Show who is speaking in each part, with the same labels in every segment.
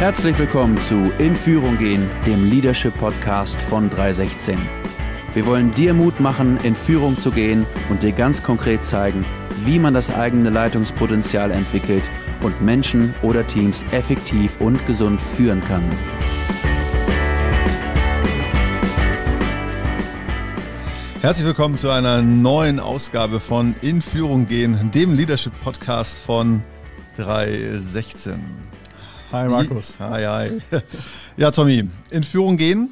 Speaker 1: Herzlich willkommen zu In Führung gehen, dem Leadership Podcast von 316. Wir wollen dir Mut machen, in Führung zu gehen und dir ganz konkret zeigen, wie man das eigene Leitungspotenzial entwickelt und Menschen oder Teams effektiv und gesund führen kann.
Speaker 2: Herzlich willkommen zu einer neuen Ausgabe von In Führung gehen, dem Leadership Podcast von 316.
Speaker 3: Hi Markus.
Speaker 2: Hi, hi. Ja, Tommy, in Führung gehen.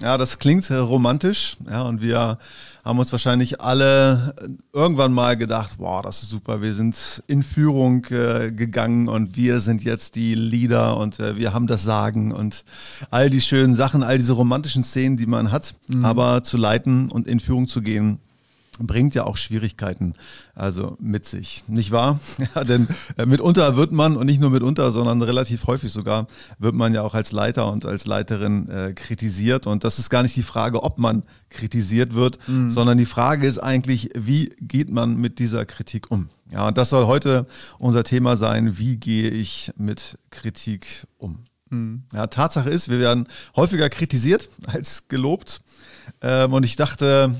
Speaker 2: Ja, das klingt romantisch. Ja, und wir haben uns wahrscheinlich alle irgendwann mal gedacht, wow, das ist super. Wir sind in Führung äh, gegangen und wir sind jetzt die Leader und äh, wir haben das Sagen und all die schönen Sachen, all diese romantischen Szenen, die man hat. Mhm. Aber zu leiten und in Führung zu gehen, bringt ja auch Schwierigkeiten also mit sich, nicht wahr? Ja, denn äh, mitunter wird man, und nicht nur mitunter, sondern relativ häufig sogar, wird man ja auch als Leiter und als Leiterin äh, kritisiert. Und das ist gar nicht die Frage, ob man kritisiert wird, mhm. sondern die Frage ist eigentlich, wie geht man mit dieser Kritik um? Ja, und das soll heute unser Thema sein, wie gehe ich mit Kritik um? Mhm. Ja, Tatsache ist, wir werden häufiger kritisiert als gelobt. Ähm, und ich dachte,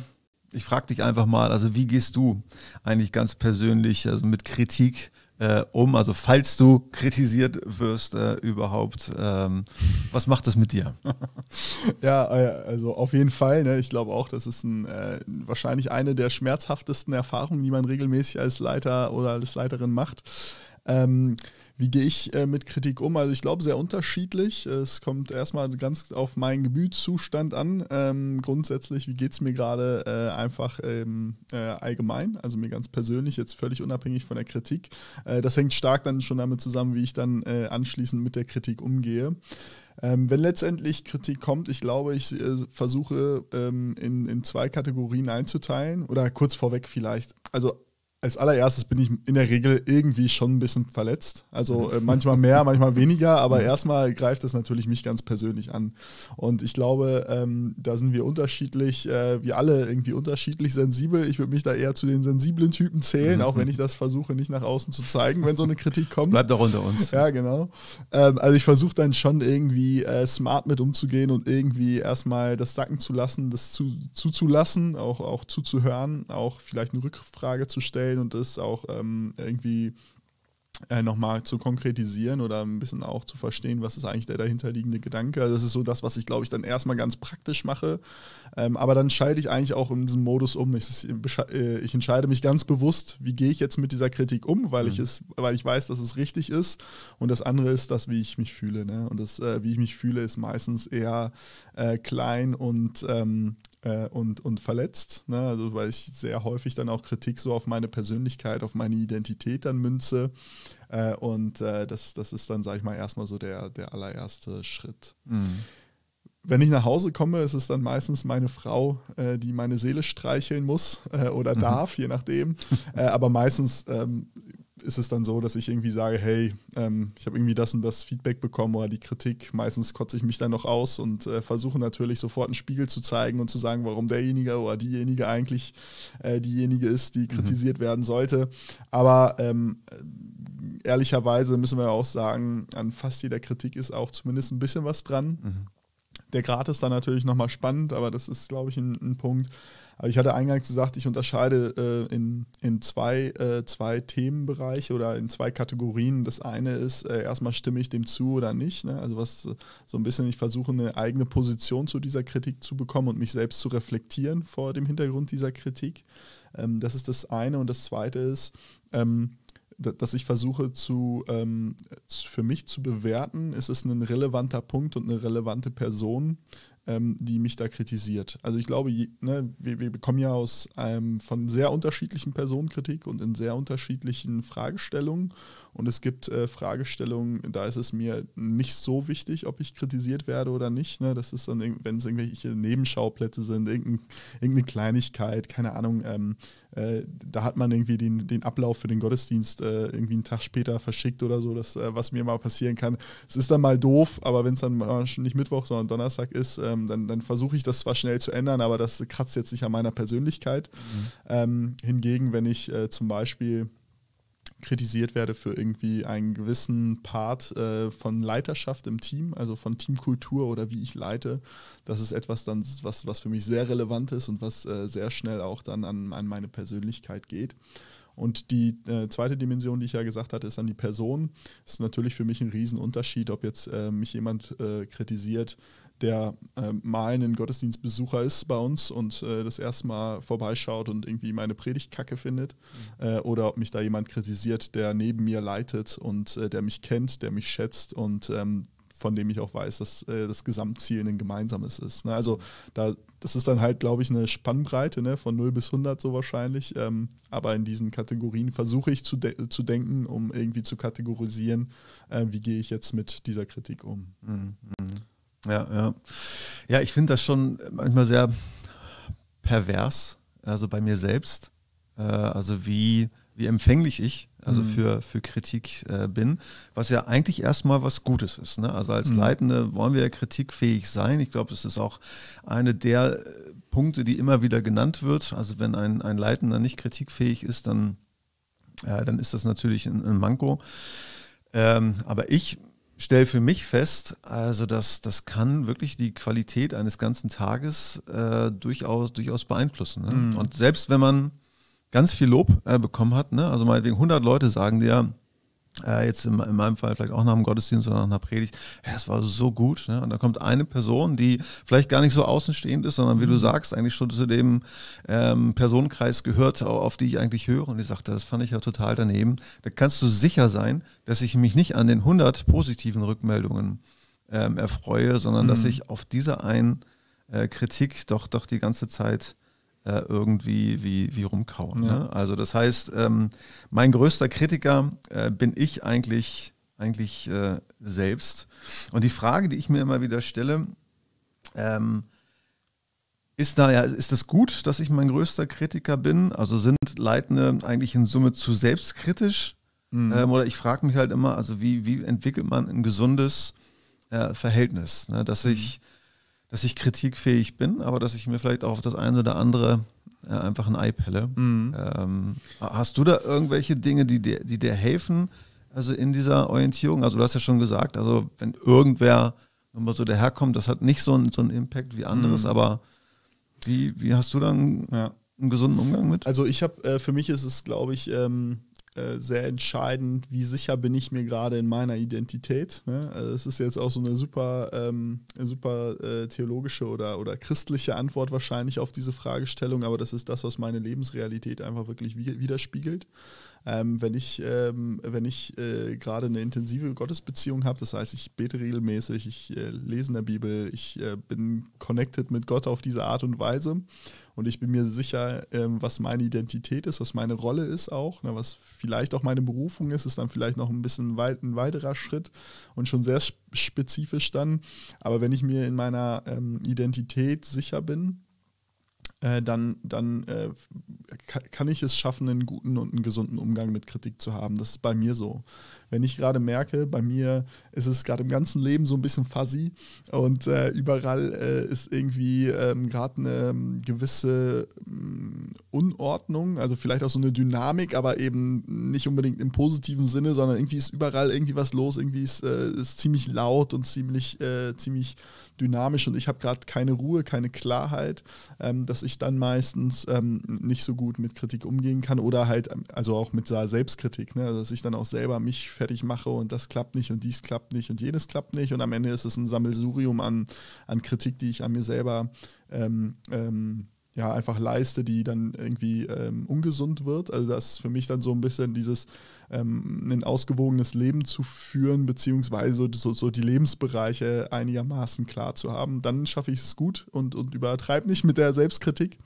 Speaker 2: ich frage dich einfach mal, also wie gehst du eigentlich ganz persönlich also mit Kritik äh, um? Also falls du kritisiert wirst äh, überhaupt, ähm, was macht das mit dir?
Speaker 3: ja, äh, also auf jeden Fall. Ne? Ich glaube auch, das ist ein, äh, wahrscheinlich eine der schmerzhaftesten Erfahrungen, die man regelmäßig als Leiter oder als Leiterin macht. Ähm, wie gehe ich äh, mit Kritik um? Also ich glaube sehr unterschiedlich. Es kommt erstmal ganz auf meinen Gemütszustand an. Ähm, grundsätzlich, wie geht es mir gerade äh, einfach ähm, äh, allgemein, also mir ganz persönlich, jetzt völlig unabhängig von der Kritik. Äh, das hängt stark dann schon damit zusammen, wie ich dann äh, anschließend mit der Kritik umgehe. Ähm, wenn letztendlich Kritik kommt, ich glaube, ich äh, versuche ähm, in, in zwei Kategorien einzuteilen oder kurz vorweg vielleicht. Also als allererstes bin ich in der Regel irgendwie schon ein bisschen verletzt. Also äh, manchmal mehr, manchmal weniger, aber erstmal greift es natürlich mich ganz persönlich an. Und ich glaube, ähm, da sind wir unterschiedlich, äh, wir alle irgendwie unterschiedlich sensibel. Ich würde mich da eher zu den sensiblen Typen zählen, auch wenn ich das versuche, nicht nach außen zu zeigen, wenn so eine Kritik kommt.
Speaker 2: Bleibt doch unter uns.
Speaker 3: Ja, genau. Ähm, also ich versuche dann schon irgendwie äh, smart mit umzugehen und irgendwie erstmal das sacken zu lassen, das zu, zuzulassen, auch, auch zuzuhören, auch vielleicht eine Rückfrage zu stellen stellen und das auch ähm, irgendwie äh, nochmal zu konkretisieren oder ein bisschen auch zu verstehen, was ist eigentlich der dahinterliegende Gedanke. Also das ist so das, was ich, glaube ich, dann erstmal ganz praktisch mache. Ähm, aber dann schalte ich eigentlich auch in diesem Modus um. Ich, äh, ich, entscheide mich ganz bewusst, wie gehe ich jetzt mit dieser Kritik um, weil, mhm. ich, es, weil ich weiß, dass es richtig ist. Und das andere ist das, wie ich mich fühle. Ne? Und das, äh, wie ich mich fühle, ist meistens eher äh, klein und ähm, äh, und, und verletzt. Ne? Also weil ich sehr häufig dann auch Kritik so auf meine Persönlichkeit, auf meine Identität dann münze. Äh, und äh, das, das ist dann, sage ich mal, erstmal so der, der allererste Schritt. Mhm. Wenn ich nach Hause komme, ist es dann meistens meine Frau, äh, die meine Seele streicheln muss äh, oder mhm. darf, je nachdem. Äh, aber meistens ähm, ist es dann so, dass ich irgendwie sage, hey, ähm, ich habe irgendwie das und das Feedback bekommen oder die Kritik. Meistens kotze ich mich dann noch aus und äh, versuche natürlich sofort einen Spiegel zu zeigen und zu sagen, warum derjenige oder diejenige eigentlich äh, diejenige ist, die mhm. kritisiert werden sollte. Aber ähm, ehrlicherweise müssen wir auch sagen, an fast jeder Kritik ist auch zumindest ein bisschen was dran. Mhm. Der Grad ist dann natürlich nochmal spannend, aber das ist, glaube ich, ein, ein Punkt. Aber ich hatte eingangs gesagt, ich unterscheide äh, in, in zwei, äh, zwei Themenbereiche oder in zwei Kategorien. Das eine ist, äh, erstmal stimme ich dem zu oder nicht. Ne? Also was so ein bisschen, ich versuche eine eigene Position zu dieser Kritik zu bekommen und mich selbst zu reflektieren vor dem Hintergrund dieser Kritik. Ähm, das ist das eine. Und das zweite ist, ähm, dass ich versuche zu, ähm, für mich zu bewerten, ist es ein relevanter Punkt und eine relevante Person, ähm, die mich da kritisiert. Also ich glaube, ne, wir, wir, bekommen ja aus ähm, von sehr unterschiedlichen Personen Kritik und in sehr unterschiedlichen Fragestellungen. Und es gibt äh, Fragestellungen, da ist es mir nicht so wichtig, ob ich kritisiert werde oder nicht. Ne? Das ist dann, wenn es irgendwelche Nebenschauplätze sind, irgendein, irgendeine Kleinigkeit, keine Ahnung. Ähm, äh, da hat man irgendwie den, den Ablauf für den Gottesdienst äh, irgendwie einen Tag später verschickt oder so, das, äh, was mir mal passieren kann. Es ist dann mal doof, aber wenn es dann nicht Mittwoch, sondern Donnerstag ist, ähm, dann, dann versuche ich das zwar schnell zu ändern, aber das kratzt jetzt nicht an meiner Persönlichkeit. Mhm. Ähm, hingegen, wenn ich äh, zum Beispiel kritisiert werde für irgendwie einen gewissen Part äh, von Leiterschaft im Team, also von Teamkultur oder wie ich leite. Das ist etwas dann, was, was für mich sehr relevant ist und was äh, sehr schnell auch dann an, an meine Persönlichkeit geht. Und die äh, zweite Dimension, die ich ja gesagt hatte, ist dann die Person. Das ist natürlich für mich ein Riesenunterschied, ob jetzt äh, mich jemand äh, kritisiert, der äh, mal ein Gottesdienstbesucher ist bei uns und äh, das erste Mal vorbeischaut und irgendwie meine Predigt kacke findet. Mhm. Äh, oder ob mich da jemand kritisiert, der neben mir leitet und der mich kennt, der mich schätzt und ähm, von dem ich auch weiß, dass äh, das Gesamtziel ein gemeinsames ist. Ne? Also da, das ist dann halt, glaube ich, eine Spannbreite ne? von 0 bis 100 so wahrscheinlich. Ähm, aber in diesen Kategorien versuche ich zu, de zu denken, um irgendwie zu kategorisieren, äh, wie gehe ich jetzt mit dieser Kritik um. Mhm.
Speaker 2: Ja, ja. Ja, ich finde das schon manchmal sehr pervers, also bei mir selbst. Äh, also wie, wie empfänglich ich also mhm. für, für Kritik äh, bin, was ja eigentlich erstmal was Gutes ist. Ne? Also als mhm. Leitende wollen wir ja kritikfähig sein. Ich glaube, das ist auch eine der äh, Punkte, die immer wieder genannt wird. Also wenn ein, ein Leitender nicht kritikfähig ist, dann, äh, dann ist das natürlich ein, ein Manko. Ähm, aber ich stelle für mich fest, also das, das kann wirklich die Qualität eines ganzen Tages äh, durchaus, durchaus beeinflussen. Ne? Mhm. Und selbst wenn man ganz viel Lob äh, bekommen hat. Ne? Also meinetwegen 100 Leute sagen dir, äh, jetzt in, in, meinem Fall vielleicht auch nach dem Gottesdienst oder nach einer Predigt, ja, es war so gut. Ne? Und da kommt eine Person, die vielleicht gar nicht so außenstehend ist, sondern wie du mhm. sagst, eigentlich schon zu dem ähm, Personenkreis gehört, auf die ich eigentlich höre. Und die sagt, das fand ich ja total daneben. Da kannst du sicher sein, dass ich mich nicht an den 100 positiven Rückmeldungen ähm, erfreue, sondern mhm. dass ich auf diese einen äh, Kritik doch, doch die ganze Zeit äh, irgendwie wie, wie rumkauen. Ja. Ne? Also das heißt, ähm, mein größter Kritiker äh, bin ich eigentlich, eigentlich äh, selbst. Und die Frage, die ich mir immer wieder stelle, ähm, ist da ja, ist es gut, dass ich mein größter Kritiker bin? Also sind Leitende eigentlich in Summe zu selbstkritisch? Mhm. Ähm, oder ich frage mich halt immer, also wie, wie entwickelt man ein gesundes äh, Verhältnis, ne? dass ich dass ich kritikfähig bin, aber dass ich mir vielleicht auch auf das eine oder andere äh, einfach ein Ei pelle. Mhm. Ähm, hast du da irgendwelche Dinge, die dir, die dir helfen, also in dieser Orientierung? Also du hast ja schon gesagt, also wenn irgendwer nochmal so daherkommt, das hat nicht so einen, so einen Impact wie anderes, mhm. aber wie, wie hast du dann ja. einen gesunden Umgang mit?
Speaker 3: Also ich habe, äh, für mich ist es, glaube ich, ähm, äh, sehr entscheidend, wie sicher bin ich mir gerade in meiner Identität. Ne? Also es ist jetzt auch so eine super, ähm, super äh, theologische oder, oder christliche Antwort wahrscheinlich auf diese Fragestellung, aber das ist das, was meine Lebensrealität einfach wirklich widerspiegelt. Ähm, wenn ich, ähm, ich äh, gerade eine intensive Gottesbeziehung habe, das heißt, ich bete regelmäßig, ich äh, lese in der Bibel, ich äh, bin connected mit Gott auf diese Art und Weise und ich bin mir sicher, ähm, was meine Identität ist, was meine Rolle ist auch, ne, was vielleicht auch meine Berufung ist, ist dann vielleicht noch ein bisschen weit, ein weiterer Schritt und schon sehr spezifisch dann. Aber wenn ich mir in meiner ähm, Identität sicher bin, äh, dann, dann äh, kann ich es schaffen, einen guten und einen gesunden Umgang mit Kritik zu haben. Das ist bei mir so. Wenn ich gerade merke, bei mir ist es gerade im ganzen Leben so ein bisschen fuzzy und äh, überall äh, ist irgendwie ähm, gerade eine ähm, gewisse ähm, Unordnung, also vielleicht auch so eine Dynamik, aber eben nicht unbedingt im positiven Sinne, sondern irgendwie ist überall irgendwie was los, irgendwie ist es äh, ziemlich laut und ziemlich, äh, ziemlich dynamisch und ich habe gerade keine Ruhe, keine Klarheit, ähm, dass ich dann meistens ähm, nicht so gut mit Kritik umgehen kann oder halt, ähm, also auch mit Selbstkritik, ne? dass ich dann auch selber mich fertig mache und das klappt nicht und dies klappt nicht und jenes klappt nicht und am Ende ist es ein Sammelsurium an, an Kritik, die ich an mir selber ähm, ähm, ja, einfach leiste, die dann irgendwie ähm, ungesund wird. Also das ist für mich dann so ein bisschen dieses, ähm, ein ausgewogenes Leben zu führen, beziehungsweise so, so die Lebensbereiche einigermaßen klar zu haben. Dann schaffe ich es gut und, und übertreibe nicht mit der Selbstkritik.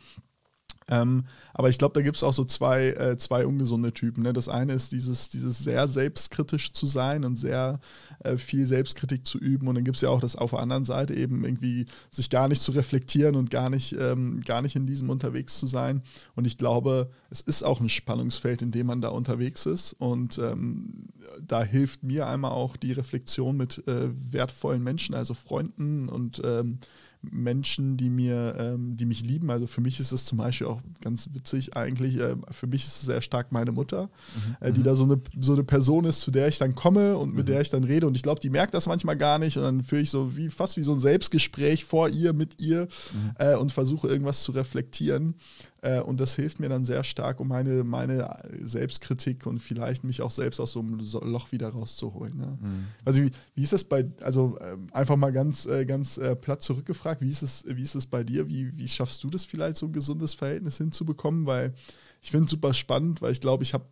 Speaker 3: Ähm, aber ich glaube, da gibt es auch so zwei, äh, zwei ungesunde Typen. Ne? Das eine ist dieses, dieses sehr selbstkritisch zu sein und sehr äh, viel Selbstkritik zu üben. Und dann gibt es ja auch das auf der anderen Seite eben irgendwie sich gar nicht zu reflektieren und gar nicht, ähm, gar nicht in diesem unterwegs zu sein. Und ich glaube, es ist auch ein Spannungsfeld, in dem man da unterwegs ist. Und ähm, da hilft mir einmal auch die Reflexion mit äh, wertvollen Menschen, also Freunden und ähm, Menschen, die mir, ähm, die mich lieben. Also für mich ist es zum Beispiel auch ganz witzig eigentlich. Äh, für mich ist es sehr stark meine Mutter, mhm. äh, die mhm. da so eine, so eine Person ist, zu der ich dann komme und mit mhm. der ich dann rede. Und ich glaube, die merkt das manchmal gar nicht. Und dann führe ich so wie fast wie so ein Selbstgespräch vor ihr, mit ihr mhm. äh, und versuche irgendwas zu reflektieren. Äh, und das hilft mir dann sehr stark, um meine, meine Selbstkritik und vielleicht mich auch selbst aus so einem Loch wieder rauszuholen. Ne? Mhm. Also wie, wie ist das bei, also äh, einfach mal ganz, äh, ganz äh, platt zurückgefragt, wie ist es, wie ist es bei dir? Wie, wie schaffst du das vielleicht, so ein gesundes Verhältnis hinzubekommen? Weil ich finde es super spannend, weil ich glaube, ich habe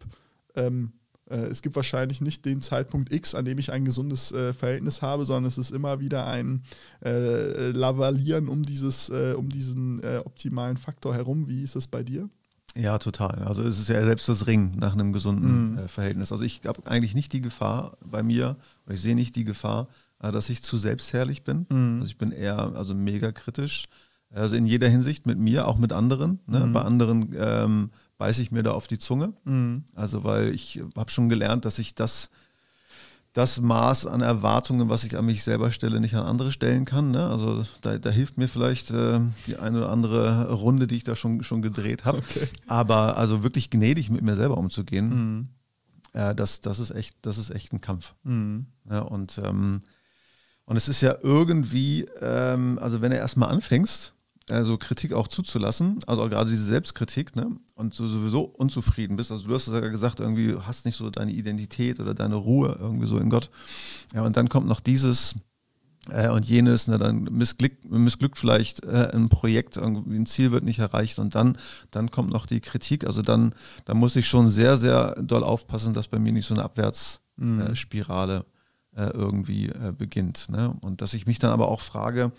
Speaker 3: ähm, äh, es gibt wahrscheinlich nicht den Zeitpunkt X, an dem ich ein gesundes äh, Verhältnis habe, sondern es ist immer wieder ein äh, Lavalieren um, dieses, äh, um diesen äh, optimalen Faktor herum. Wie ist das bei dir?
Speaker 2: Ja, total. Also es ist ja selbst das Ring nach einem gesunden mhm. Verhältnis. Also ich habe eigentlich nicht die Gefahr bei mir, ich sehe nicht die Gefahr, dass ich zu selbstherrlich bin. Mhm. Also ich bin eher also mega kritisch. Also in jeder Hinsicht mit mir, auch mit anderen. Ne? Mhm. Bei anderen ähm, beiße ich mir da auf die Zunge. Mhm. Also weil ich habe schon gelernt, dass ich das, das Maß an Erwartungen, was ich an mich selber stelle, nicht an andere stellen kann. Ne? Also da, da, hilft mir vielleicht äh, die eine oder andere Runde, die ich da schon, schon gedreht habe. Okay. Aber also wirklich gnädig mit mir selber umzugehen, mhm. äh, das, das, ist echt, das ist echt ein Kampf. Mhm. Ja, und, ähm, und es ist ja irgendwie, ähm, also wenn du erstmal anfängst, also Kritik auch zuzulassen, also auch gerade diese Selbstkritik, ne? Und du sowieso unzufrieden bist. Also du hast ja gesagt, irgendwie hast nicht so deine Identität oder deine Ruhe irgendwie so in Gott. Ja, und dann kommt noch dieses äh, und jenes, ne, dann missglückt, missglückt vielleicht äh, ein Projekt, irgendwie ein Ziel wird nicht erreicht und dann, dann kommt noch die Kritik. Also dann, dann muss ich schon sehr, sehr doll aufpassen, dass bei mir nicht so eine Abwärtsspirale mhm. äh, irgendwie äh, beginnt. Ne? Und dass ich mich dann aber auch frage,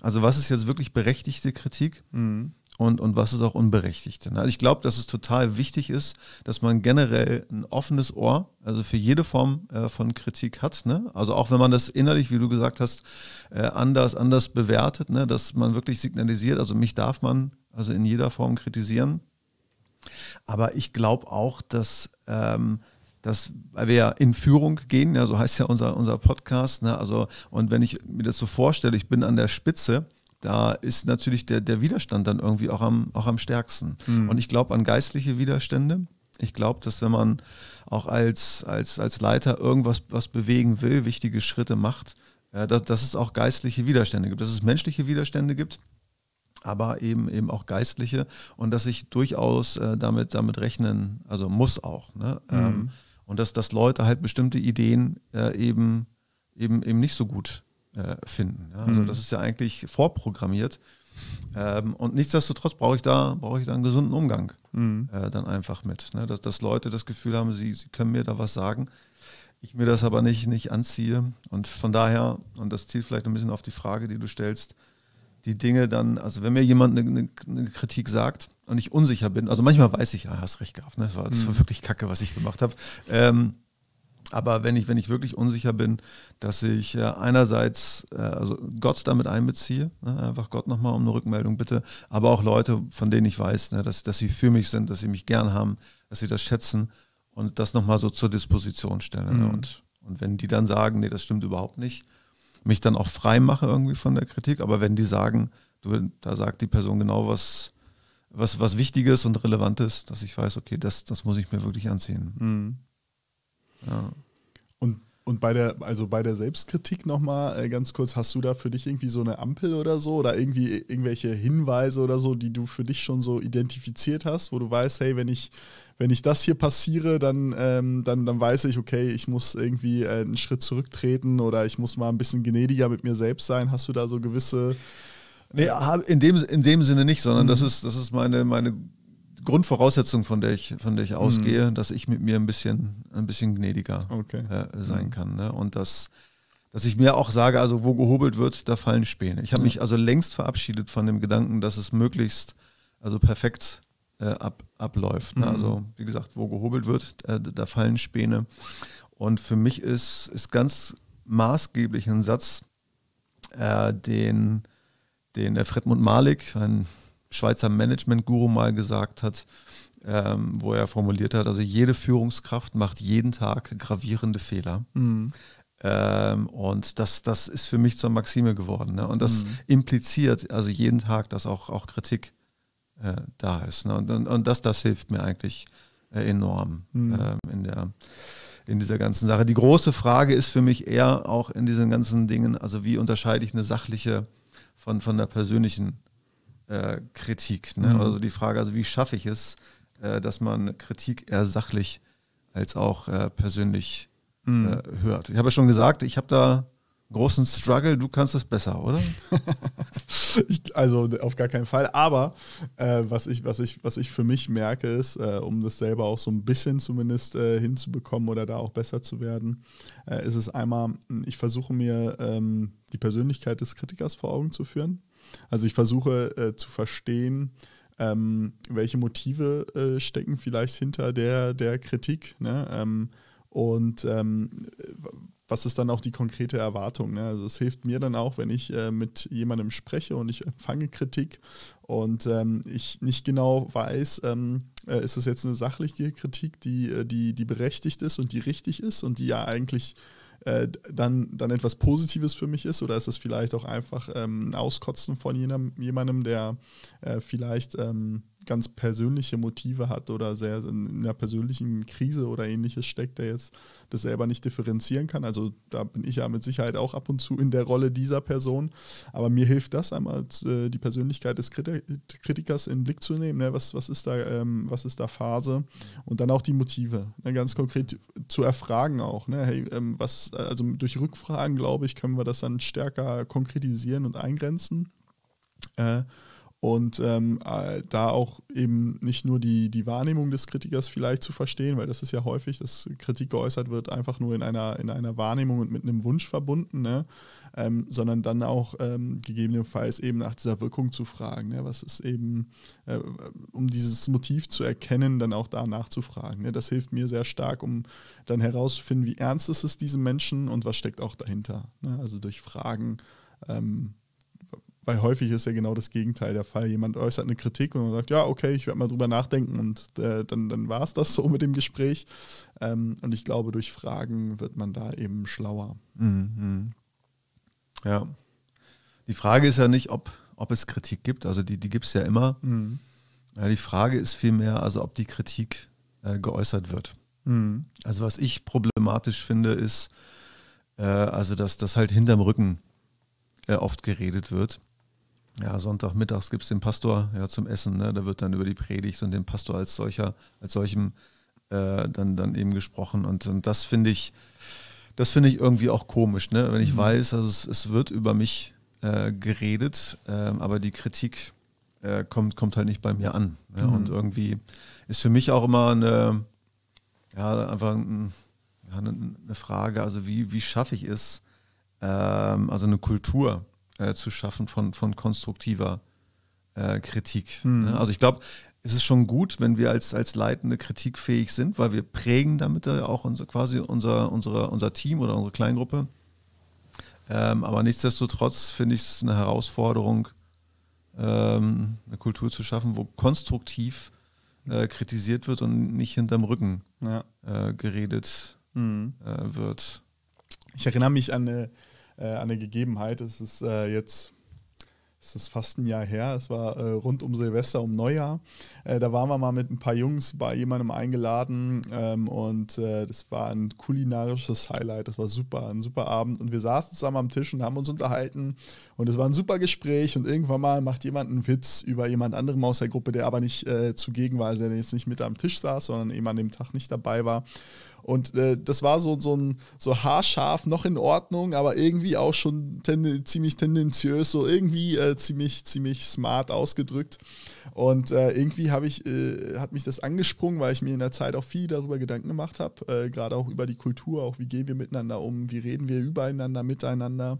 Speaker 2: also was ist jetzt wirklich berechtigte Kritik mhm. und, und was ist auch unberechtigte? Also ich glaube, dass es total wichtig ist, dass man generell ein offenes Ohr, also für jede Form äh, von Kritik hat. Ne? Also auch wenn man das innerlich, wie du gesagt hast, äh, anders, anders bewertet, ne? dass man wirklich signalisiert, also mich darf man also in jeder Form kritisieren. Aber ich glaube auch, dass ähm, dass, weil wir ja in Führung gehen, ja, so heißt ja unser, unser Podcast, ne, also, und wenn ich mir das so vorstelle, ich bin an der Spitze, da ist natürlich der, der Widerstand dann irgendwie auch am, auch am stärksten. Mhm. Und ich glaube an geistliche Widerstände. Ich glaube, dass wenn man auch als, als, als Leiter irgendwas was bewegen will, wichtige Schritte macht, äh, dass, dass es auch geistliche Widerstände gibt, dass es menschliche Widerstände gibt, aber eben eben auch geistliche und dass ich durchaus äh, damit, damit rechnen, also muss auch. Ne? Mhm. Ähm, und dass, dass Leute halt bestimmte Ideen äh, eben, eben, eben nicht so gut äh, finden. Ja? Also mhm. das ist ja eigentlich vorprogrammiert. Ähm, und nichtsdestotrotz brauche ich da brauche ich da einen gesunden Umgang mhm. äh, dann einfach mit. Ne? Dass, dass Leute das Gefühl haben, sie, sie können mir da was sagen. Ich mir das aber nicht, nicht anziehe. Und von daher, und das zielt vielleicht ein bisschen auf die Frage, die du stellst, die Dinge dann, also wenn mir jemand eine, eine, eine Kritik sagt, und ich unsicher bin, also manchmal weiß ich, ja, hast recht gehabt, ne? das, war, das war mhm. wirklich kacke, was ich gemacht habe. Ähm, aber wenn ich, wenn ich wirklich unsicher bin, dass ich äh, einerseits äh, also Gott damit einbeziehe, ne, einfach Gott nochmal um eine Rückmeldung bitte, aber auch Leute, von denen ich weiß, ne, dass, dass sie für mich sind, dass sie mich gern haben, dass sie das schätzen und das nochmal so zur Disposition stellen. Ne? Mhm. Und, und wenn die dann sagen, nee, das stimmt überhaupt nicht, mich dann auch frei mache irgendwie von der Kritik, aber wenn die sagen, du, da sagt die Person genau was, was, was Wichtiges und Relevantes, dass ich weiß, okay, das, das muss ich mir wirklich anziehen. Mhm.
Speaker 3: Ja. Und, bei der, also bei der Selbstkritik nochmal äh, ganz kurz, hast du da für dich irgendwie so eine Ampel oder so oder irgendwie irgendwelche Hinweise oder so, die du für dich schon so identifiziert hast, wo du weißt, hey, wenn ich, wenn ich das hier passiere, dann, ähm, dann, dann weiß ich, okay, ich muss irgendwie äh, einen Schritt zurücktreten oder ich muss mal ein bisschen gnädiger mit mir selbst sein. Hast du da so gewisse
Speaker 2: Nee, in dem, in dem Sinne nicht, sondern mhm. das ist, das ist meine, meine Grundvoraussetzung, von der ich, von der ich ausgehe, mhm. dass ich mit mir ein bisschen, ein bisschen gnädiger okay. äh, sein mhm. kann. Ne? Und dass, dass ich mir auch sage, also wo gehobelt wird, da fallen Späne. Ich habe mich also längst verabschiedet von dem Gedanken, dass es möglichst also perfekt äh, ab, abläuft. Ne? Also wie gesagt, wo gehobelt wird, äh, da fallen Späne. Und für mich ist, ist ganz maßgeblich ein Satz, äh, den den der Fredmund Malik, ein Schweizer Management-Guru, mal gesagt hat, ähm, wo er formuliert hat, also jede Führungskraft macht jeden Tag gravierende Fehler. Mhm. Ähm, und das, das ist für mich zur Maxime geworden. Ne? Und das mhm. impliziert also jeden Tag, dass auch, auch Kritik äh, da ist. Ne? Und, und, und, das, das hilft mir eigentlich äh, enorm mhm. äh, in, der, in dieser ganzen Sache. Die große Frage ist für mich eher auch in diesen ganzen Dingen, also wie unterscheide ich eine sachliche von, von der persönlichen äh, Kritik. Ne? Mhm. Also die Frage, also wie schaffe ich es, äh, dass man Kritik eher sachlich als auch äh, persönlich mhm. Äh, hört. Ich habe ja schon gesagt, ich habe da großen Struggle, du kannst es besser, oder?
Speaker 3: ich, also auf gar keinen Fall. Aber äh, was, ich, was, ich, was ich für mich merke, ist, äh, um das selber auch so ein bisschen zumindest äh, hinzubekommen oder da auch besser zu werden, äh, ist es einmal, ich versuche mir ähm, die Persönlichkeit des Kritikers vor Augen zu führen. Also ich versuche äh, zu verstehen, ähm, welche Motive äh, stecken vielleicht hinter der, der Kritik. Ne? Ähm, und ähm, was ist dann auch die konkrete Erwartung? Ne? Also es hilft mir dann auch, wenn ich äh, mit jemandem spreche und ich empfange Kritik und ähm, ich nicht genau weiß, ähm, äh, ist es jetzt eine sachliche Kritik, die, äh, die, die berechtigt ist und die richtig ist und die ja eigentlich äh, dann, dann etwas Positives für mich ist? Oder ist es vielleicht auch einfach ähm, Auskotzen von jenem, jemandem, der äh, vielleicht ähm, ganz persönliche Motive hat oder sehr in einer persönlichen Krise oder ähnliches steckt, der jetzt das selber nicht differenzieren kann. Also da bin ich ja mit Sicherheit auch ab und zu in der Rolle dieser Person. Aber mir hilft das einmal, äh, die Persönlichkeit des Kritikers in den Blick zu nehmen. Ne? Was, was, ist da, ähm, was ist da Phase? Und dann auch die Motive. Ne? Ganz konkret zu erfragen auch. Ne? Hey, ähm, was, also durch Rückfragen, glaube ich, können wir das dann stärker konkretisieren und eingrenzen. Und ähm, äh, da auch eben nicht nur die, die Wahrnehmung des Kritikers vielleicht zu verstehen, weil das ist ja häufig, dass Kritik geäußert wird, einfach nur in einer, in einer Wahrnehmung und mit einem Wunsch verbunden, ne? ähm, sondern dann auch ähm, gegebenenfalls eben nach dieser Wirkung zu fragen. Ne? Was ist eben, äh, um dieses Motiv zu erkennen, dann auch da nachzufragen. Ne? Das hilft mir sehr stark, um dann herauszufinden, wie ernst ist es diesem Menschen und was steckt auch dahinter. Ne? Also durch Fragen. Ähm, weil häufig ist ja genau das Gegenteil der Fall. Jemand äußert eine Kritik und man sagt, ja, okay, ich werde mal drüber nachdenken und äh, dann, dann war es das so mit dem Gespräch. Ähm, und ich glaube, durch Fragen wird man da eben schlauer. Mhm.
Speaker 2: Ja. Die Frage ist ja nicht, ob, ob es Kritik gibt, also die, die gibt es ja immer. Mhm. Ja, die Frage ist vielmehr, also ob die Kritik äh, geäußert wird. Mhm. Also was ich problematisch finde, ist, äh, also dass das halt hinterm Rücken äh, oft geredet wird ja, Sonntagmittags gibt es den Pastor ja, zum Essen. Ne? Da wird dann über die Predigt und den Pastor als solcher, als solchem äh, dann, dann eben gesprochen. Und, und das finde ich, das finde ich irgendwie auch komisch, ne? Wenn ich mhm. weiß, also es, es, wird über mich äh, geredet, äh, aber die Kritik äh, kommt, kommt halt nicht bei mir an. Ja? Mhm. Und irgendwie ist für mich auch immer eine, ja, einfach ein, ja, eine, eine Frage, also wie, wie schaffe ich es, ähm, also eine Kultur äh, zu schaffen von, von konstruktiver äh, Kritik. Mhm. Also ich glaube, es ist schon gut, wenn wir als, als Leitende kritikfähig sind, weil wir prägen damit auch unser, quasi unser, unsere, unser Team oder unsere Kleingruppe. Ähm, aber nichtsdestotrotz finde ich es eine Herausforderung, ähm, eine Kultur zu schaffen, wo konstruktiv äh, kritisiert wird und nicht hinterm Rücken ja. äh, geredet mhm. äh, wird.
Speaker 3: Ich erinnere mich an eine äh, der Gegebenheit. Es ist äh, jetzt es ist fast ein Jahr her, es war äh, rund um Silvester, um Neujahr. Äh, da waren wir mal mit ein paar Jungs bei jemandem eingeladen ähm, und äh, das war ein kulinarisches Highlight. Das war super, ein super Abend. Und wir saßen zusammen am Tisch und haben uns unterhalten und es war ein super Gespräch. Und irgendwann mal macht jemand einen Witz über jemand anderem aus der Gruppe, der aber nicht äh, zugegen war, also der jetzt nicht mit am Tisch saß, sondern eben an dem Tag nicht dabei war. Und äh, das war so, so ein so haarscharf noch in Ordnung, aber irgendwie auch schon ten, ziemlich tendenziös, so irgendwie äh, ziemlich, ziemlich smart ausgedrückt. Und äh, irgendwie habe ich, äh, hat mich das angesprungen, weil ich mir in der Zeit auch viel darüber Gedanken gemacht habe, äh, gerade auch über die Kultur, auch wie gehen wir miteinander um, wie reden wir übereinander, miteinander.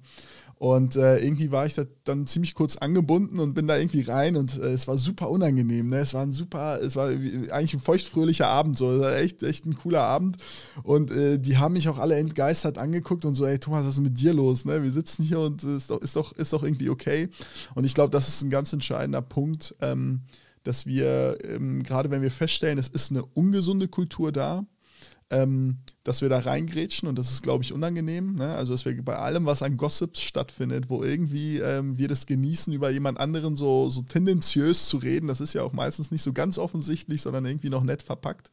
Speaker 3: Und äh, irgendwie war ich da dann ziemlich kurz angebunden und bin da irgendwie rein und es war super unangenehm. Ne? Es war ein super, es war eigentlich ein feuchtfröhlicher Abend, so echt, echt ein cooler Abend. Und äh, die haben mich auch alle entgeistert angeguckt und so, ey Thomas, was ist mit dir los? Ne? Wir sitzen hier und es ist doch, ist doch, ist doch irgendwie okay. Und ich glaube, das ist ein ganz entscheidender Punkt, ähm, dass wir, ähm, gerade wenn wir feststellen, es ist eine ungesunde Kultur da, ähm, dass wir da reingrätschen und das ist, glaube ich, unangenehm. Ne? Also, dass wir bei allem, was an Gossips stattfindet, wo irgendwie ähm, wir das genießen, über jemand anderen so, so tendenziös zu reden, das ist ja auch meistens nicht so ganz offensichtlich, sondern irgendwie noch nett verpackt.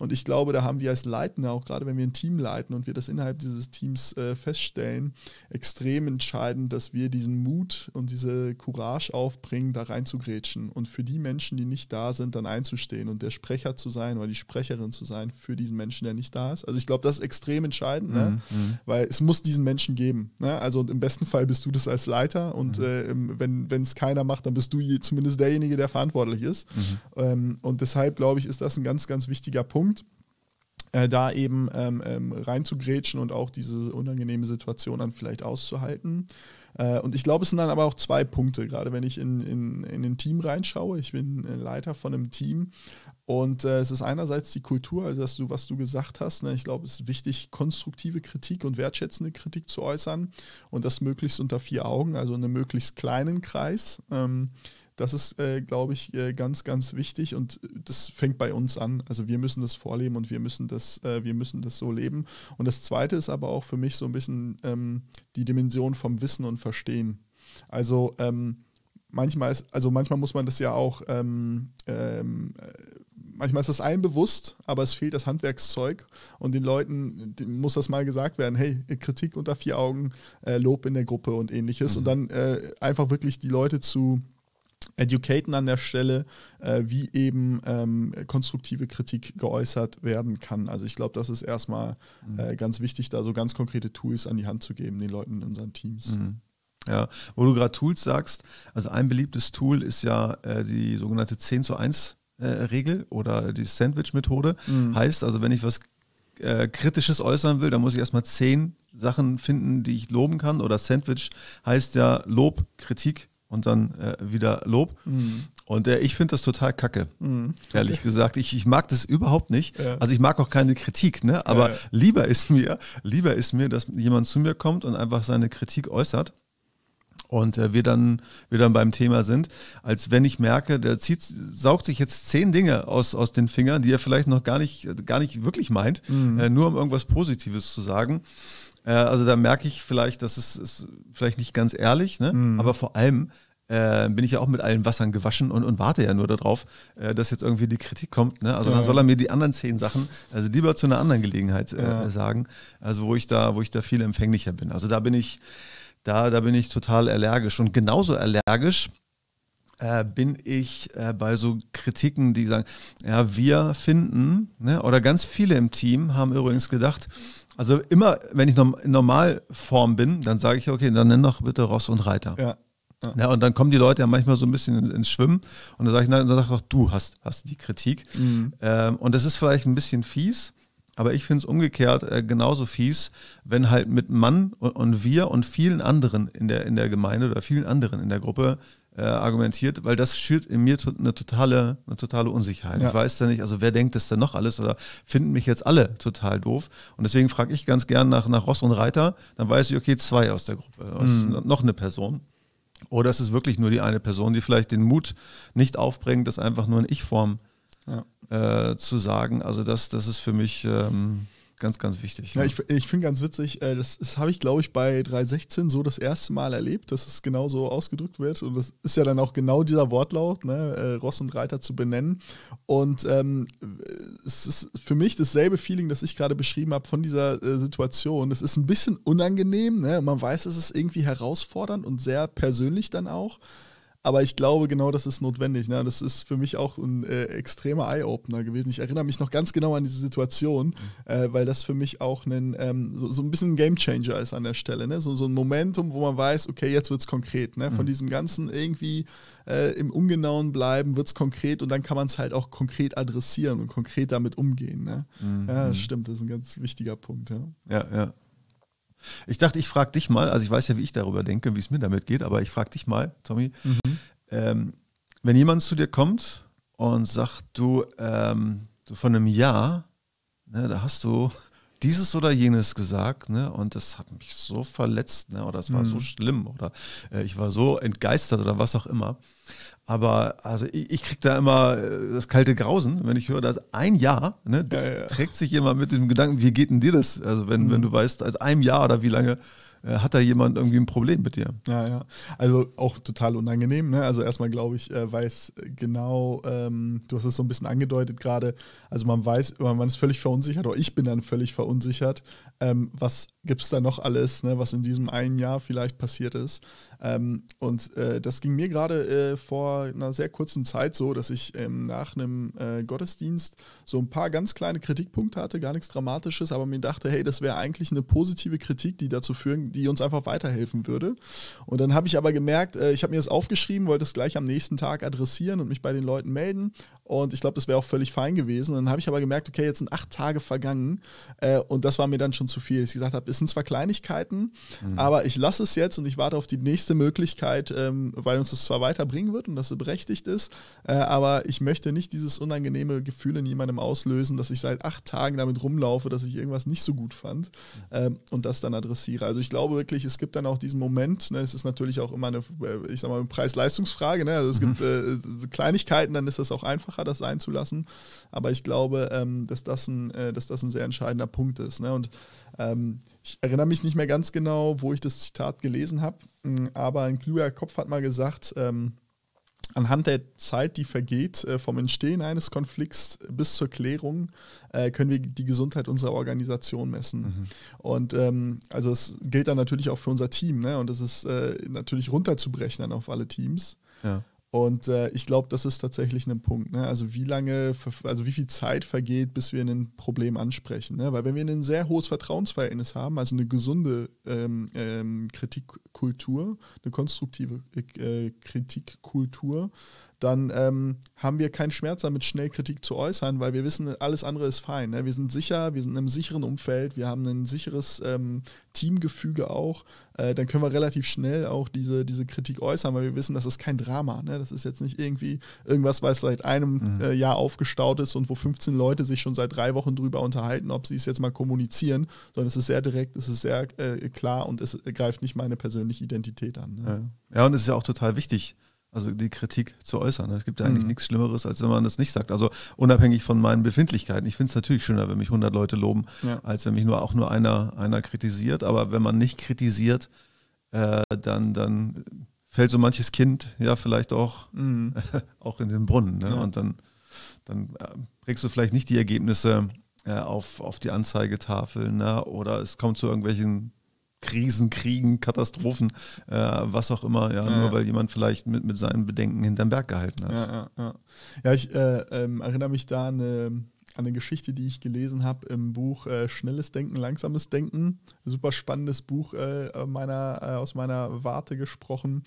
Speaker 3: Und ich glaube, da haben wir als Leitender, auch gerade wenn wir ein Team leiten und wir das innerhalb dieses Teams äh, feststellen, extrem entscheidend, dass wir diesen Mut und diese Courage aufbringen, da reinzugrätschen und für die Menschen, die nicht da sind, dann einzustehen und der Sprecher zu sein oder die Sprecherin zu sein für diesen Menschen, der nicht da ist. Also ich glaube, das ist extrem entscheidend, ne? mhm. ne? weil es muss diesen Menschen geben. Ne? Also im besten Fall bist du das als Leiter und mhm. äh, wenn es keiner macht, dann bist du zumindest derjenige, der verantwortlich ist. Mhm. Ähm, und deshalb glaube ich, ist das ein ganz, ganz wichtiger Punkt äh, da eben ähm, ähm, reinzugrätschen und auch diese unangenehme Situation dann vielleicht auszuhalten. Äh, und ich glaube, es sind dann aber auch zwei Punkte, gerade wenn ich in, in, in ein Team reinschaue. Ich bin Leiter von einem Team und äh, es ist einerseits die Kultur, also dass du, was du gesagt hast. Ne? Ich glaube, es ist wichtig, konstruktive Kritik und wertschätzende Kritik zu äußern und das möglichst unter vier Augen, also in einem möglichst kleinen Kreis. Ähm, das ist, äh, glaube ich, äh, ganz, ganz wichtig und das fängt bei uns an. Also wir müssen das vorleben und wir müssen das, äh, wir müssen das so leben. Und das Zweite ist aber auch für mich so ein bisschen ähm, die Dimension vom Wissen und Verstehen. Also ähm, manchmal ist, also manchmal muss man das ja auch, ähm, ähm, manchmal ist das allen bewusst, aber es fehlt das Handwerkszeug und den Leuten muss das mal gesagt werden, hey, Kritik unter vier Augen, äh, Lob in der Gruppe und ähnliches. Mhm. Und dann äh, einfach wirklich die Leute zu educaten an der Stelle, äh, wie eben ähm, konstruktive Kritik geäußert werden kann. Also ich glaube, das ist erstmal mhm. äh, ganz wichtig, da so ganz konkrete Tools an die Hand zu geben, den Leuten in unseren Teams.
Speaker 2: Mhm. Ja, wo du gerade Tools sagst, also ein beliebtes Tool ist ja äh, die sogenannte 10 zu 1 äh, Regel oder die Sandwich-Methode. Mhm. Heißt also, wenn ich was äh, Kritisches äußern will, dann muss ich erstmal zehn Sachen finden, die ich loben kann. Oder Sandwich heißt ja Lob, Kritik, und dann äh, wieder Lob. Mhm. Und äh, ich finde das total kacke, mhm. ehrlich okay. gesagt. Ich, ich mag das überhaupt nicht. Ja. Also ich mag auch keine Kritik, ne? aber ja, ja. lieber ist mir, lieber ist mir, dass jemand zu mir kommt und einfach seine Kritik äußert und äh, wir, dann, wir dann beim Thema sind, als wenn ich merke, der zieht, saugt sich jetzt zehn Dinge aus, aus den Fingern, die er vielleicht noch gar nicht, gar nicht wirklich meint, mhm. äh, nur um irgendwas Positives zu sagen. Äh, also da merke ich vielleicht, das ist, ist vielleicht nicht ganz ehrlich, ne? Mhm. aber vor allem äh, bin ich ja auch mit allen Wassern gewaschen und, und warte ja nur darauf, äh, dass jetzt irgendwie die Kritik kommt. Ne? Also ja. dann soll er mir die anderen zehn Sachen, also lieber zu einer anderen Gelegenheit äh, ja. sagen, also wo ich da, wo ich da viel empfänglicher bin. Also da bin ich, da, da bin ich total allergisch und genauso allergisch äh, bin ich äh, bei so Kritiken, die sagen, ja, wir finden, ne, oder ganz viele im Team haben übrigens gedacht, also immer, wenn ich in Normalform bin, dann sage ich, okay, dann nenn doch bitte Ross und Reiter. Ja. Ja. ja. und dann kommen die Leute ja manchmal so ein bisschen ins Schwimmen und dann sage ich, nein, dann sag doch, du hast, hast die Kritik. Mhm. Ähm, und das ist vielleicht ein bisschen fies, aber ich finde es umgekehrt äh, genauso fies, wenn halt mit Mann und, und, wir und vielen anderen in der, in der Gemeinde oder vielen anderen in der Gruppe äh, argumentiert, weil das schürt in mir eine totale, eine totale Unsicherheit. Ja. Ich weiß ja nicht, also wer denkt das denn noch alles oder finden mich jetzt alle total doof? Und deswegen frage ich ganz gern nach, nach Ross und Reiter, dann weiß ich, okay, zwei aus der Gruppe, mhm. noch eine Person. Oder es ist wirklich nur die eine Person, die vielleicht den Mut nicht aufbringt, das einfach nur in Ich-Form ja. äh, zu sagen. Also das, das ist für mich ähm, Ganz, ganz wichtig.
Speaker 3: Ja, ja. ich, ich finde ganz witzig, äh, das, das habe ich, glaube ich, bei 316 so das erste Mal erlebt, dass es genau so ausgedrückt wird. Und das ist ja dann auch genau dieser Wortlaut, ne, äh, Ross und Reiter zu benennen. Und ähm, es ist für mich dasselbe Feeling, das ich gerade beschrieben habe von dieser äh, Situation. Es ist ein bisschen unangenehm, ne? man weiß, es ist irgendwie herausfordernd und sehr persönlich dann auch. Aber ich glaube, genau das ist notwendig. Ne? Das ist für mich auch ein äh, extremer Eye-Opener gewesen. Ich erinnere mich noch ganz genau an diese Situation, mhm. äh, weil das für mich auch ein, ähm, so, so, ein bisschen ein Gamechanger ist an der Stelle. Ne? So, so ein Momentum, wo man weiß, okay, jetzt wird es konkret. Ne? Von mhm. diesem ganzen irgendwie äh, im Ungenauen bleiben, wird es konkret und dann kann man es halt auch konkret adressieren und konkret damit umgehen. Ne? Mhm. Ja, stimmt, das ist ein ganz wichtiger Punkt. Ja,
Speaker 2: ja. ja. Ich dachte, ich frage dich mal, also ich weiß ja, wie ich darüber denke, wie es mir damit geht, aber ich frage dich mal, Tommy, mhm. ähm, wenn jemand zu dir kommt und sagt, du, ähm, du von einem Jahr, ne, da hast du dieses oder jenes gesagt, ne? Und das hat mich so verletzt, ne? Oder es war mhm. so schlimm oder äh, ich war so entgeistert oder was auch immer. Aber also ich, ich kriege da immer äh, das kalte Grausen, wenn ich höre, dass ein Jahr, ne, ja, ja. trägt sich jemand mit dem Gedanken, wie geht denn dir das? Also wenn, mhm. wenn du weißt, als einem Jahr oder wie lange hat da jemand irgendwie ein Problem mit dir.
Speaker 3: Ja, ja. Also auch total unangenehm. Ne? Also erstmal glaube ich, äh, weiß genau, ähm, du hast es so ein bisschen angedeutet gerade, also man weiß, man ist völlig verunsichert oder ich bin dann völlig verunsichert, ähm, was gibt es da noch alles, ne, was in diesem einen Jahr vielleicht passiert ist. Ähm, und äh, das ging mir gerade äh, vor einer sehr kurzen Zeit so, dass ich ähm, nach einem äh, Gottesdienst so ein paar ganz kleine Kritikpunkte hatte, gar nichts Dramatisches, aber mir dachte, hey, das wäre eigentlich eine positive Kritik, die dazu führen, die uns einfach weiterhelfen würde. Und dann habe ich aber gemerkt, äh, ich habe mir das aufgeschrieben, wollte es gleich am nächsten Tag adressieren und mich bei den Leuten melden. Und ich glaube, das wäre auch völlig fein gewesen. Und dann habe ich aber gemerkt, okay, jetzt sind acht Tage vergangen äh, und das war mir dann schon zu viel. Ich gesagt habe, es sind zwar Kleinigkeiten, mhm. aber ich lasse es jetzt und ich warte auf die nächste Möglichkeit, ähm, weil uns das zwar weiterbringen wird und das berechtigt ist, äh, aber ich möchte nicht dieses unangenehme Gefühl in jemandem auslösen, dass ich seit acht Tagen damit rumlaufe, dass ich irgendwas nicht so gut fand äh, und das dann adressiere. Also ich glaube wirklich, es gibt dann auch diesen Moment, ne, es ist natürlich auch immer eine, äh, ich sag mal, Preis-Leistungsfrage, ne? also es mhm. gibt äh, Kleinigkeiten, dann ist das auch einfacher einfacher, das einzulassen. Aber ich glaube, ähm, dass, das ein, äh, dass das ein sehr entscheidender Punkt ist. Ne? Und ähm, ich erinnere mich nicht mehr ganz genau, wo ich das Zitat gelesen habe, mm, aber ein kluger Kopf hat mal gesagt, ähm, Anhand der Zeit, die vergeht, äh, vom Entstehen eines Konflikts bis zur Klärung, äh, können wir die Gesundheit unserer Organisation messen. Mhm. Und ähm, also es gilt dann natürlich auch für unser Team, ne? Und das ist äh, natürlich runterzubrechen dann auf alle Teams. Ja. Und äh, ich glaube, das ist tatsächlich ein Punkt. Ne? Also wie lange, also wie viel Zeit vergeht, bis wir ein Problem ansprechen. Ne? Weil wenn wir ein sehr hohes Vertrauensverhältnis haben, also eine gesunde ähm, ähm, Kritikkultur, eine konstruktive äh, Kritikkultur, dann ähm, haben wir keinen Schmerz damit, schnell Kritik zu äußern, weil wir wissen, alles andere ist fein. Ne? Wir sind sicher, wir sind in einem sicheren Umfeld, wir haben ein sicheres ähm, Teamgefüge auch. Äh, dann können wir relativ schnell auch diese, diese Kritik äußern, weil wir wissen, das ist kein Drama. Ne? Das ist jetzt nicht irgendwie irgendwas, was seit einem mhm. äh, Jahr aufgestaut ist und wo 15 Leute sich schon seit drei Wochen drüber unterhalten, ob sie es jetzt mal kommunizieren, sondern es ist sehr direkt, es ist sehr äh, klar und es greift nicht meine persönliche Identität an.
Speaker 2: Ne? Ja. ja, und es ist ja auch total wichtig also die Kritik zu äußern. Es gibt ja eigentlich mhm. nichts Schlimmeres, als wenn man das nicht sagt. Also unabhängig von meinen Befindlichkeiten. Ich finde es natürlich schöner, wenn mich 100 Leute loben, ja. als wenn mich nur auch nur einer, einer kritisiert. Aber wenn man nicht kritisiert, äh, dann, dann fällt so manches Kind ja vielleicht auch, mhm. auch in den Brunnen. Ne? Ja. Und dann, dann äh, bringst du vielleicht nicht die Ergebnisse äh, auf, auf die Anzeigetafel ne? oder es kommt zu irgendwelchen Krisen, Kriegen, Katastrophen, äh, was auch immer, ja, ja, nur weil jemand vielleicht mit, mit seinen Bedenken hinterm Berg gehalten hat.
Speaker 3: Ja, ja, ja. ja ich äh, ähm, erinnere mich da an eine, an eine, Geschichte, die ich gelesen habe im Buch äh, Schnelles Denken, Langsames Denken. Super spannendes Buch äh, meiner, äh, aus meiner Warte gesprochen.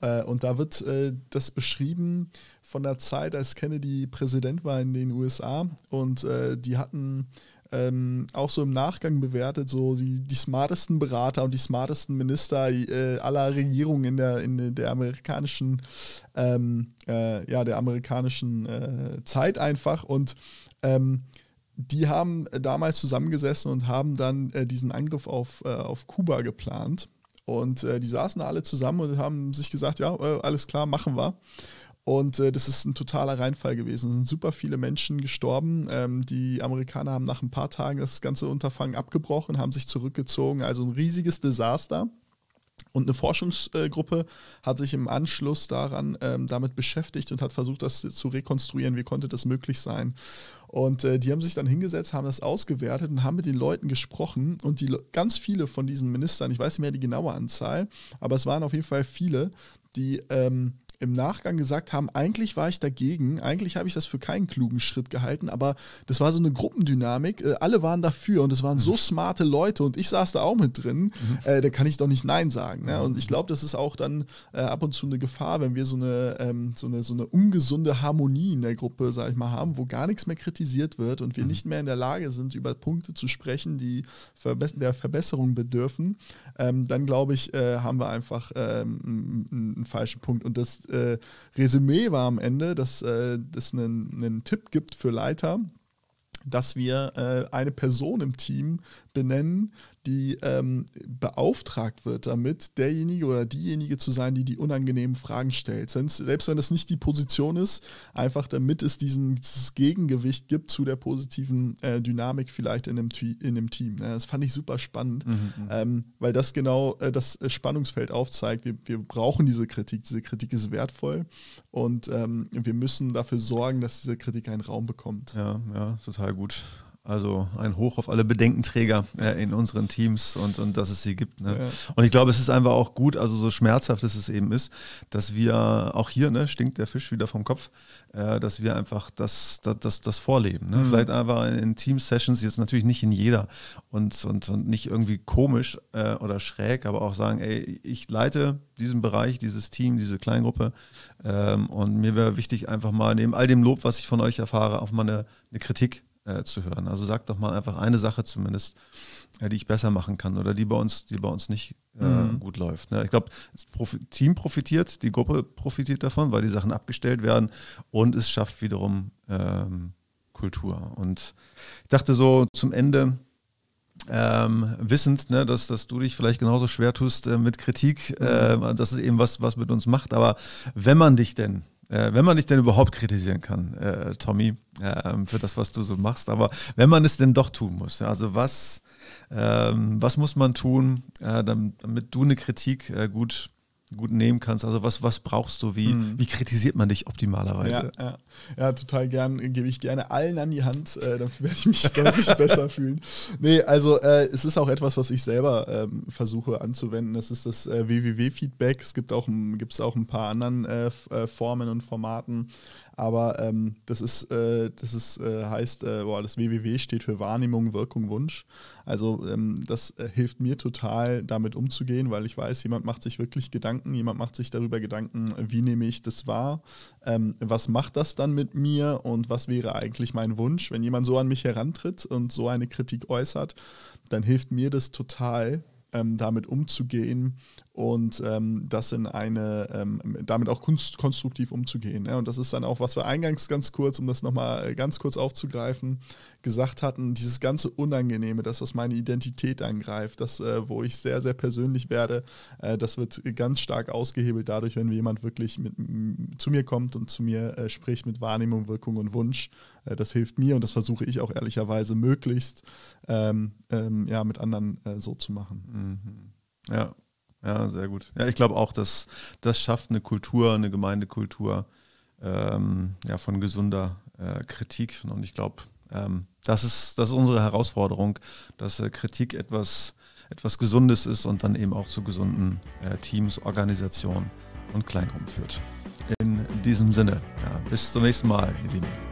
Speaker 3: Äh, und da wird das beschrieben von der Zeit, als Kennedy Präsident war in den USA. Und die hatten ähm, auch so im Nachgang bewertet, so die, die smartesten Berater und die smartesten Minister äh, aller Regierungen in der, in der amerikanischen, ähm, äh, ja, der amerikanischen äh, Zeit einfach. Und ähm, die haben damals zusammengesessen und haben dann äh, diesen Angriff auf, äh, auf Kuba geplant. Und äh, die saßen alle zusammen und haben sich gesagt, ja, alles klar, machen wir. Und äh, das ist ein totaler Reinfall gewesen. Es sind super viele Menschen gestorben. Ähm, die Amerikaner haben nach ein paar Tagen das ganze Unterfangen abgebrochen, haben sich zurückgezogen. Also ein riesiges Desaster. Und eine Forschungsgruppe hat sich im Anschluss daran ähm, damit beschäftigt und hat versucht, das zu rekonstruieren. Wie konnte das möglich sein? Und äh, die haben sich dann hingesetzt, haben das ausgewertet und haben mit den Leuten gesprochen. Und die, ganz viele von diesen Ministern, ich weiß nicht mehr die genaue Anzahl, aber es waren auf jeden Fall viele, die ähm, im Nachgang gesagt haben, eigentlich war ich dagegen, eigentlich habe ich das für keinen klugen Schritt gehalten, aber das war so eine Gruppendynamik, äh, alle waren dafür und es waren so mhm. smarte Leute und ich saß da auch mit drin, mhm. äh, da kann ich doch nicht Nein sagen. Ne? Und ich glaube, das ist auch dann äh, ab und zu eine Gefahr, wenn wir so eine, ähm, so, eine, so eine ungesunde Harmonie in der Gruppe, sage ich mal, haben, wo gar nichts mehr kritisiert wird und wir mhm. nicht mehr in der Lage sind, über Punkte zu sprechen, die Verbe der Verbesserung bedürfen, ähm, dann glaube ich, äh, haben wir einfach ähm, einen, einen falschen Punkt. Und das äh, Resümee war am Ende, dass äh, es einen, einen Tipp gibt für Leiter, dass wir äh, eine Person im Team benennen, die ähm, beauftragt wird, damit derjenige oder diejenige zu sein, die die unangenehmen Fragen stellt. Selbst wenn das nicht die Position ist, einfach damit es diesen, dieses Gegengewicht gibt zu der positiven äh, Dynamik vielleicht in einem, in einem Team. Ja, das fand ich super spannend, mhm, mhm. ähm, weil das genau äh, das äh, Spannungsfeld aufzeigt. Wir, wir brauchen diese Kritik. Diese Kritik ist wertvoll und ähm, wir müssen dafür sorgen, dass diese Kritik einen Raum bekommt.
Speaker 2: Ja, ja, total gut. Also ein Hoch auf alle Bedenkenträger äh, in unseren Teams und, und dass es sie gibt. Ne? Ja. Und ich glaube, es ist einfach auch gut, also so schmerzhaft es es eben ist, dass wir auch hier, ne, stinkt der Fisch wieder vom Kopf, äh, dass wir einfach das, das, das, das vorleben. Ne? Mhm. Vielleicht einfach in Team-Sessions, jetzt natürlich nicht in jeder und, und, und nicht irgendwie komisch äh, oder schräg, aber auch sagen, ey, ich leite diesen Bereich, dieses Team, diese Kleingruppe ähm, und mir wäre wichtig, einfach mal neben all dem Lob, was ich von euch erfahre, auch mal eine, eine Kritik äh, zu hören. Also sag doch mal einfach eine Sache zumindest, äh, die ich besser machen kann oder die bei uns, die bei uns nicht äh, mhm. gut läuft. Ne? Ich glaube, das Profi Team profitiert, die Gruppe profitiert davon, weil die Sachen abgestellt werden und es schafft wiederum ähm, Kultur. Und ich dachte so zum Ende, ähm, wissend, ne, dass, dass du dich vielleicht genauso schwer tust äh, mit Kritik, äh, das ist eben was, was mit uns macht. Aber wenn man dich denn äh, wenn man dich denn überhaupt kritisieren kann, äh, Tommy, äh, für das, was du so machst, aber wenn man es denn doch tun muss, ja, also was, ähm, was muss man tun, äh, damit, damit, du eine Kritik äh, gut gut nehmen kannst. Also was, was brauchst du? Wie, mhm. wie kritisiert man dich optimalerweise?
Speaker 3: Ja, ja. ja total gern. Gebe ich gerne allen an die Hand. Äh, dann werde ich mich deutlich besser fühlen. Nee, also äh, es ist auch etwas, was ich selber ähm, versuche anzuwenden. Das ist das äh, WWW-Feedback. Es gibt auch, gibt's auch ein paar anderen äh, äh, Formen und Formaten. Aber ähm, das ist, äh, das ist, äh, heißt, äh, boah, das WWW steht für Wahrnehmung, Wirkung, Wunsch. Also ähm, das äh, hilft mir total, damit umzugehen, weil ich weiß, jemand macht sich wirklich Gedanken, jemand macht sich darüber Gedanken, wie nehme ich das wahr, ähm, was macht das dann mit mir und was wäre eigentlich mein Wunsch. Wenn jemand so an mich herantritt und so eine Kritik äußert, dann hilft mir das total, ähm, damit umzugehen und ähm, das in eine, ähm, damit auch kunst, konstruktiv umzugehen. Ne? Und das ist dann auch, was wir eingangs ganz kurz, um das nochmal äh, ganz kurz aufzugreifen, gesagt hatten, dieses ganze Unangenehme, das, was meine Identität angreift, das, äh, wo ich sehr, sehr persönlich werde, äh, das wird ganz stark ausgehebelt dadurch, wenn jemand wirklich mit, zu mir kommt und zu mir äh, spricht mit Wahrnehmung, Wirkung und Wunsch. Äh, das hilft mir und das versuche ich auch ehrlicherweise möglichst ähm, ähm, ja, mit anderen äh, so zu machen.
Speaker 2: Mhm. Ja, ja, sehr gut. Ja, ich glaube auch, dass das schafft eine Kultur, eine Gemeindekultur ähm, ja, von gesunder äh, Kritik. Und ich glaube, ähm, das, ist, das ist unsere Herausforderung, dass äh, Kritik etwas, etwas Gesundes ist und dann eben auch zu gesunden äh, Teams, Organisationen und Kleingruppen führt. In diesem Sinne, ja, bis zum nächsten Mal, ihr Lieben.